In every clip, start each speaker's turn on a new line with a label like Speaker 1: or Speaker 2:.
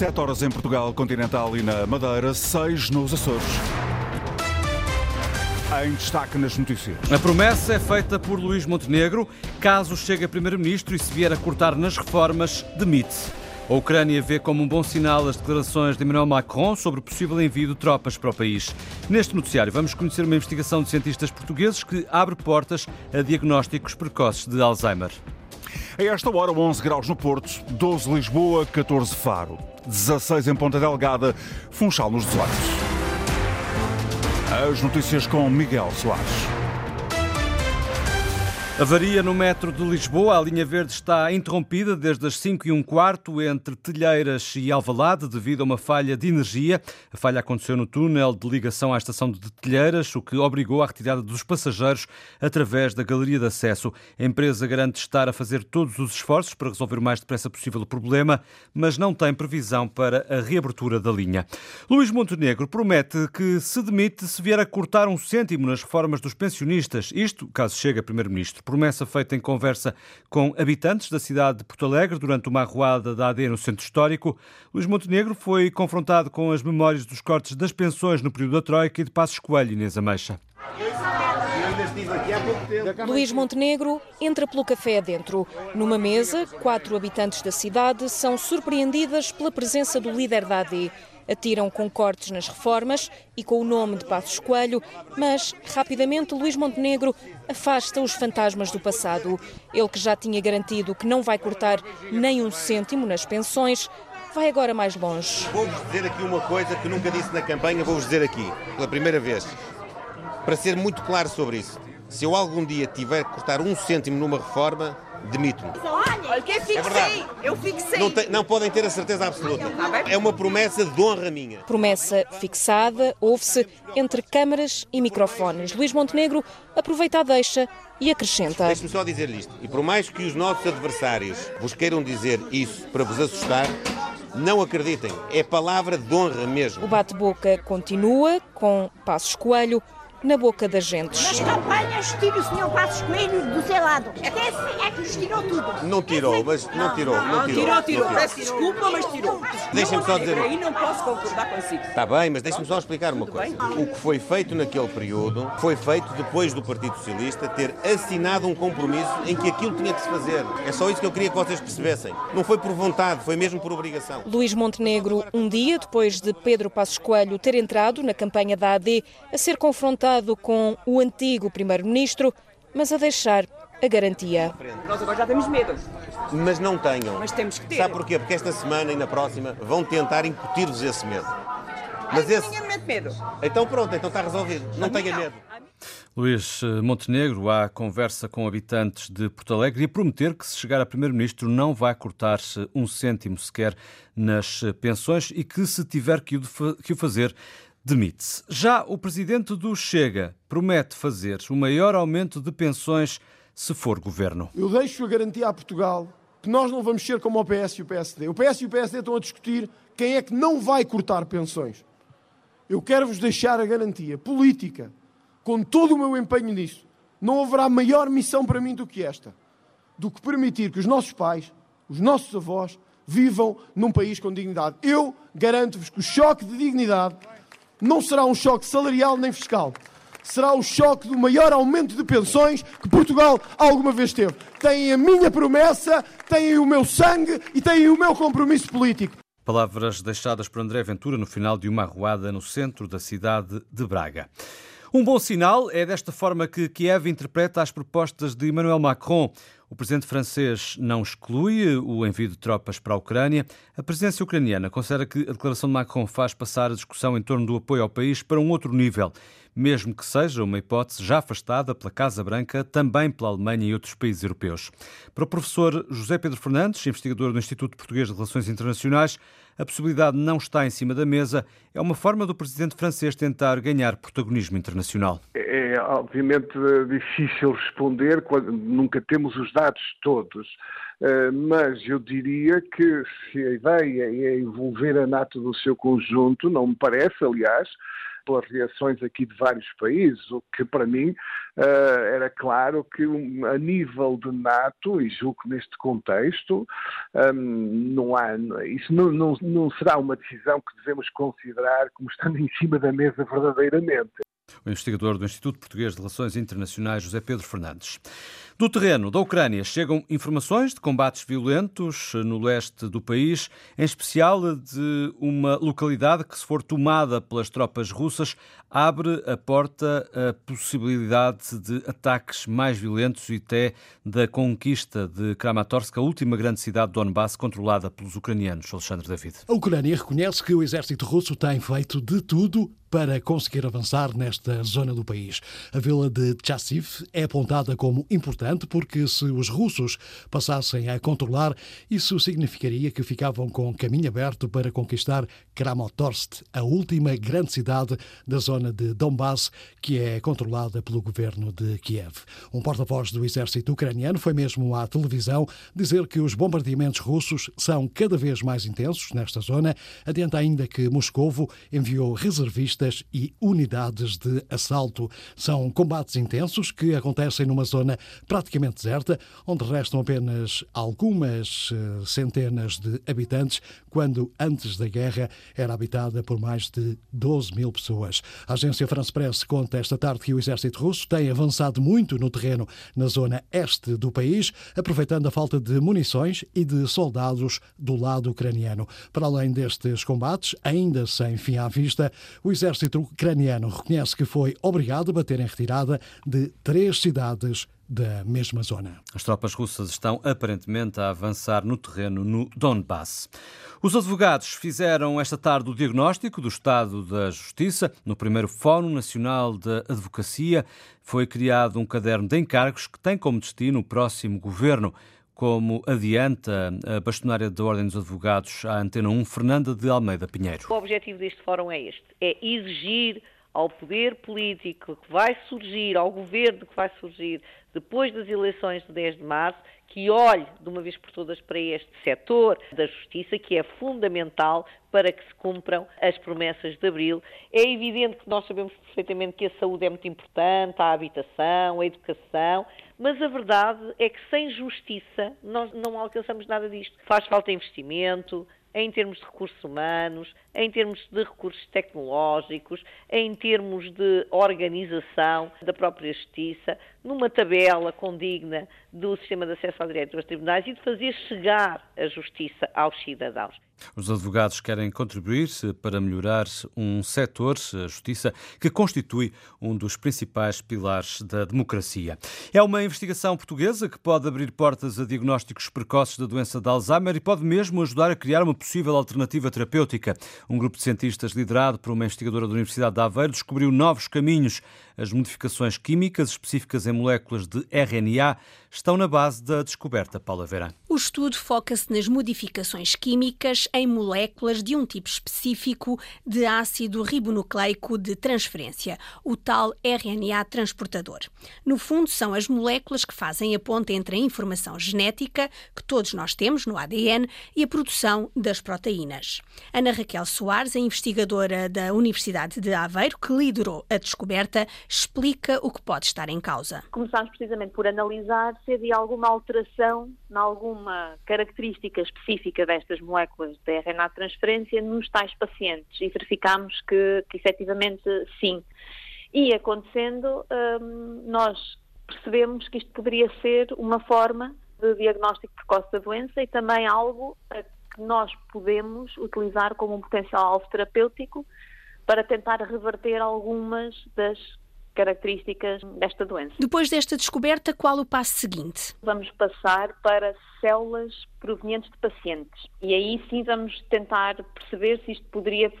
Speaker 1: 7 horas em Portugal continental e na Madeira, 6 nos Açores. Em destaque nas notícias.
Speaker 2: A promessa é feita por Luís Montenegro. Caso chegue a Primeiro-Ministro e se vier a cortar nas reformas, demite-se. A Ucrânia vê como um bom sinal as declarações de Emmanuel Macron sobre o possível envio de tropas para o país. Neste noticiário vamos conhecer uma investigação de cientistas portugueses que abre portas a diagnósticos precoces de Alzheimer.
Speaker 1: A esta hora, 11 graus no Porto, 12 Lisboa, 14 Faro, 16 em Ponta Delgada, Funchal nos 18. As notícias com Miguel Soares.
Speaker 2: Avaria no metro de Lisboa. A linha verde está interrompida desde as 5 e um quarto entre Telheiras e Alvalade devido a uma falha de energia. A falha aconteceu no túnel de ligação à estação de Telheiras, o que obrigou à retirada dos passageiros através da galeria de acesso. A empresa garante estar a fazer todos os esforços para resolver o mais depressa possível o problema, mas não tem previsão para a reabertura da linha. Luís Montenegro promete que se demite se vier a cortar um cêntimo nas reformas dos pensionistas. Isto caso chegue a Primeiro-Ministro promessa feita em conversa com habitantes da cidade de Porto Alegre durante uma arruada da AD no Centro Histórico. Luís Montenegro foi confrontado com as memórias dos cortes das pensões no período da Troika e de Passos Coelho, Inês Ameixa.
Speaker 3: Luís Montenegro entra pelo café adentro. Numa mesa, quatro habitantes da cidade são surpreendidas pela presença do líder da AD atiram com cortes nas reformas e com o nome de Passos Coelho, mas rapidamente Luís Montenegro afasta os fantasmas do passado. Ele que já tinha garantido que não vai cortar nem um cêntimo nas pensões, vai agora mais longe.
Speaker 4: Vou-vos dizer aqui uma coisa que nunca disse na campanha, vou-vos dizer aqui, pela primeira vez, para ser muito claro sobre isso. Se eu algum dia tiver que cortar um cêntimo numa reforma, demito-me.
Speaker 5: Olha, que fixei, é eu fixei.
Speaker 4: Não, te, não, podem ter a certeza absoluta. É uma promessa de honra minha.
Speaker 3: Promessa fixada, ouve-se entre câmaras e microfones. Luís Montenegro aproveita a deixa e acrescenta.
Speaker 4: Deixe-me só dizer-lhe isto. E por mais que os nossos adversários vos queiram dizer isso para vos assustar, não acreditem. É palavra de honra mesmo.
Speaker 3: O bate-boca continua com Passos Coelho na boca das gentes.
Speaker 5: Nas campanhas tira o senhor Passos Coelho do seu lado. Até assim é que nos tirou tudo.
Speaker 4: Não tirou, mas não tirou. Não,
Speaker 6: não tirou, tirou, tirou. Peço desculpa, mas tirou.
Speaker 4: Deixem-me só dizer.
Speaker 6: Aí não posso concordar consigo.
Speaker 4: Está bem, mas deixe-me só explicar uma coisa. O que foi feito naquele período foi feito depois do Partido Socialista ter assinado um compromisso em que aquilo tinha de se fazer. É só isso que eu queria que vocês percebessem. Não foi por vontade, foi mesmo por obrigação.
Speaker 3: Luís Montenegro, um dia depois de Pedro Passos Coelho ter entrado na campanha da AD a ser confrontado com o antigo Primeiro-Ministro, mas a deixar a garantia.
Speaker 6: Nós agora já temos medo.
Speaker 4: Mas não tenham.
Speaker 6: Mas temos que ter.
Speaker 4: Sabe porquê? Porque esta semana e na próxima vão tentar incutir-vos esse medo.
Speaker 6: Mas Ai, esse... Não medo.
Speaker 4: Então pronto, então está resolvido. Não tenha medo.
Speaker 2: Luís eh, Montenegro, há conversa com habitantes de Porto Alegre e a prometer que, se chegar a Primeiro-Ministro, não vai cortar-se um cêntimo sequer nas eh, pensões e que, se tiver que o fazer, demite-se. Já o presidente do Chega promete fazer o maior aumento de pensões se for governo.
Speaker 7: Eu deixo a garantia a Portugal que nós não vamos ser como o PS e o PSD. O PS e o PSD estão a discutir quem é que não vai cortar pensões. Eu quero-vos deixar a garantia política, com todo o meu empenho nisso. Não haverá maior missão para mim do que esta, do que permitir que os nossos pais, os nossos avós, vivam num país com dignidade. Eu garanto-vos que o choque de dignidade não será um choque salarial nem fiscal. Será o choque do maior aumento de pensões que Portugal alguma vez teve. Têm a minha promessa, têm o meu sangue e têm o meu compromisso político.
Speaker 2: Palavras deixadas por André Ventura no final de uma arruada no centro da cidade de Braga. Um bom sinal é desta forma que Kiev interpreta as propostas de Emmanuel Macron. O presidente francês não exclui o envio de tropas para a Ucrânia. A presidência ucraniana considera que a declaração de Macron faz passar a discussão em torno do apoio ao país para um outro nível, mesmo que seja uma hipótese já afastada pela Casa Branca, também pela Alemanha e outros países europeus. Para o professor José Pedro Fernandes, investigador do Instituto Português de Relações Internacionais, a possibilidade não está em cima da mesa. É uma forma do presidente francês tentar ganhar protagonismo internacional.
Speaker 8: É, é obviamente difícil responder quando nunca temos os dados todos. Uh, mas eu diria que se a ideia é envolver a NATO no seu conjunto, não me parece, aliás, pelas reações aqui de vários países, o que para mim uh, era claro que um, a nível de NATO, e julgo que neste contexto, um, não há, isso não, não, não será uma decisão que devemos considerar como estando em cima da mesa verdadeiramente.
Speaker 2: O investigador do Instituto Português de Relações Internacionais, José Pedro Fernandes. Do terreno da Ucrânia chegam informações de combates violentos no leste do país, em especial de uma localidade que, se for tomada pelas tropas russas, abre a porta à possibilidade de ataques mais violentos e até da conquista de Kramatorsk, a última grande cidade do Donbass controlada pelos ucranianos. Alexandre David.
Speaker 9: A Ucrânia reconhece que o exército russo tem feito de tudo para conseguir avançar nesta zona do país. A vila de Chassiv é apontada como importante porque se os russos passassem a controlar, isso significaria que ficavam com caminho aberto para conquistar Kramatorsk, a última grande cidade da zona de Donbass, que é controlada pelo governo de Kiev. Um porta-voz do exército ucraniano foi mesmo à televisão dizer que os bombardeamentos russos são cada vez mais intensos nesta zona. Adianta ainda que Moscovo enviou reservistas e unidades de assalto. São combates intensos que acontecem numa zona praticamente deserta, onde restam apenas algumas eh, centenas de habitantes, quando antes da guerra era habitada por mais de 12 mil pessoas. A agência France Press conta esta tarde que o exército russo tem avançado muito no terreno na zona este do país, aproveitando a falta de munições e de soldados do lado ucraniano. Para além destes combates, ainda sem fim à vista, o exército exército ucraniano reconhece que foi obrigado a bater em retirada de três cidades da mesma zona.
Speaker 2: As tropas russas estão aparentemente a avançar no terreno no Donbass. Os advogados fizeram esta tarde o diagnóstico do estado da justiça. No primeiro Fórum Nacional de Advocacia foi criado um caderno de encargos que tem como destino o próximo governo como adianta a bastonária da Ordem dos Advogados à Antena 1, Fernanda de Almeida Pinheiro.
Speaker 10: O objetivo deste fórum é este, é exigir ao poder político que vai surgir, ao governo que vai surgir depois das eleições de 10 de março, que olhe de uma vez por todas para este setor da justiça, que é fundamental para que se cumpram as promessas de abril. É evidente que nós sabemos perfeitamente que a saúde é muito importante, a habitação, a educação, mas a verdade é que sem justiça nós não alcançamos nada disto. Faz falta investimento, em termos de recursos humanos, em termos de recursos tecnológicos, em termos de organização da própria justiça, numa tabela condigna do sistema de acesso ao direito aos tribunais e de fazer chegar a justiça aos cidadãos.
Speaker 2: Os advogados querem contribuir para melhorar um setor, a justiça, que constitui um dos principais pilares da democracia. É uma investigação portuguesa que pode abrir portas a diagnósticos precoces da doença de Alzheimer e pode mesmo ajudar a criar uma possível alternativa terapêutica. Um grupo de cientistas liderado por uma investigadora da Universidade de Aveiro descobriu novos caminhos. As modificações químicas específicas em moléculas de RNA estão na base da descoberta, Paula Vera.
Speaker 11: O estudo foca-se nas modificações químicas em moléculas de um tipo específico de ácido ribonucleico de transferência, o tal RNA transportador. No fundo, são as moléculas que fazem a ponte entre a informação genética, que todos nós temos no ADN, e a produção das proteínas. Ana Raquel Soares, a investigadora da Universidade de Aveiro, que liderou a descoberta, explica o que pode estar em causa.
Speaker 12: Começámos precisamente por analisar se havia alguma alteração em alguma característica específica destas moléculas de RNA transferência nos tais pacientes e verificámos que, que efetivamente sim. E acontecendo, hum, nós percebemos que isto poderia ser uma forma de diagnóstico precoce da doença e também algo que nós podemos utilizar como um potencial alvo terapêutico para tentar reverter algumas das características desta doença.
Speaker 11: Depois desta descoberta, qual o passo seguinte?
Speaker 12: Vamos passar para células provenientes de pacientes e aí sim vamos tentar perceber se isto poderia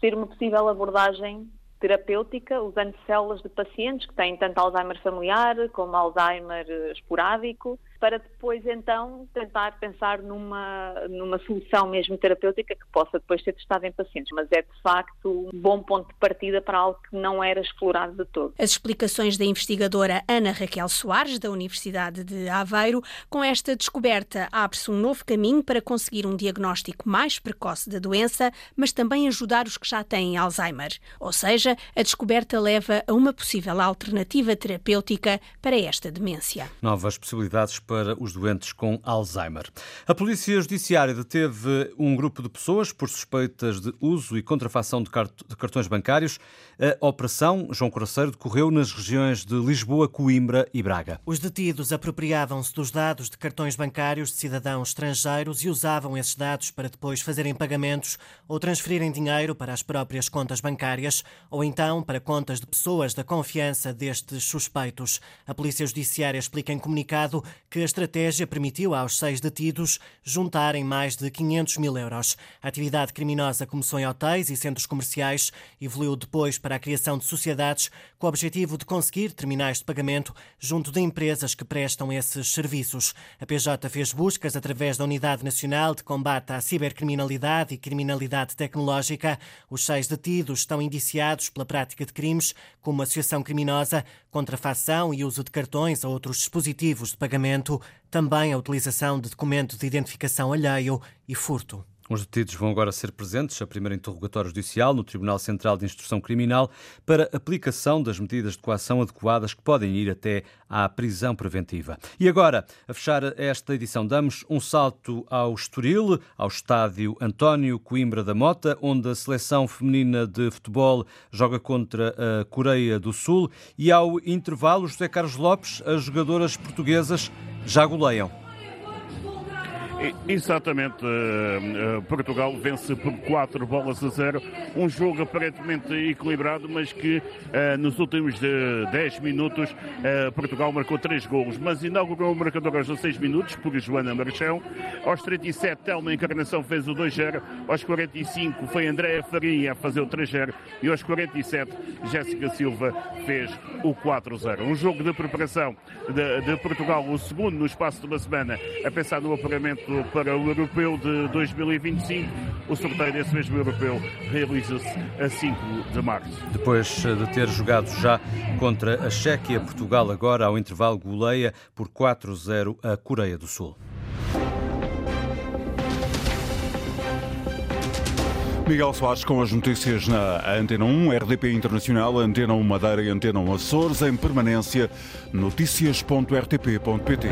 Speaker 12: ser uma possível abordagem terapêutica usando células de pacientes que têm tanto Alzheimer familiar como Alzheimer esporádico para depois então tentar pensar numa, numa solução mesmo terapêutica que possa depois ser testada em pacientes. Mas é de facto um bom ponto de partida para algo que não era explorado de todo.
Speaker 11: As explicações da investigadora Ana Raquel Soares, da Universidade de Aveiro, com esta descoberta abre-se um novo caminho para conseguir um diagnóstico mais precoce da doença, mas também ajudar os que já têm Alzheimer. Ou seja, a descoberta leva a uma possível alternativa terapêutica para esta demência.
Speaker 2: Novas possibilidades para os doentes com Alzheimer. A Polícia Judiciária deteve um grupo de pessoas por suspeitas de uso e contrafação de cartões bancários. A operação João Coraceiro decorreu nas regiões de Lisboa, Coimbra e Braga.
Speaker 13: Os detidos apropriavam-se dos dados de cartões bancários de cidadãos estrangeiros e usavam esses dados para depois fazerem pagamentos ou transferirem dinheiro para as próprias contas bancárias ou então para contas de pessoas da confiança destes suspeitos. A Polícia Judiciária explica em comunicado que que a estratégia permitiu aos seis detidos juntarem mais de 500 mil euros. A atividade criminosa começou em hotéis e centros comerciais, evoluiu depois para a criação de sociedades com o objetivo de conseguir terminais de pagamento junto de empresas que prestam esses serviços. A PJ fez buscas através da Unidade Nacional de Combate à Cibercriminalidade e Criminalidade Tecnológica. Os seis detidos estão indiciados pela prática de crimes como associação criminosa, contrafação e uso de cartões ou outros dispositivos de pagamento também a utilização de documento de identificação alheio e furto.
Speaker 2: Os detidos vão agora ser presentes a primeiro interrogatório judicial no Tribunal Central de Instrução Criminal para aplicação das medidas de coação adequadas que podem ir até à prisão preventiva. E agora, a fechar esta edição, damos um salto ao Estoril, ao estádio António Coimbra da Mota, onde a seleção feminina de futebol joga contra a Coreia do Sul e ao intervalo, José Carlos Lopes, as jogadoras portuguesas já goleiam.
Speaker 14: Exatamente, uh, uh, Portugal vence por 4 bolas a 0, um jogo aparentemente equilibrado, mas que uh, nos últimos 10 minutos Portugal marcou 3 golos, mas inaugurou o marcador aos 16 minutos por Joana Marchão, aos 37 Telma Encarnação fez o 2-0, aos 45 foi Andréa Faria a fazer o 3-0 e aos 47 Jéssica Silva fez o 4-0. Um jogo de preparação de, de Portugal, o segundo no espaço de uma semana, a pensar no apuramento para o Europeu de 2025. O sorteio desse mesmo Europeu realiza-se a 5 de março.
Speaker 2: Depois de ter jogado já contra a Chequia, Portugal agora ao intervalo goleia por 4-0 a Coreia do Sul.
Speaker 1: Miguel Soares com as notícias na Antena 1, RDP Internacional, Antena 1 Madeira e Antena 1 Açores, em permanência, notícias.rtp.pt.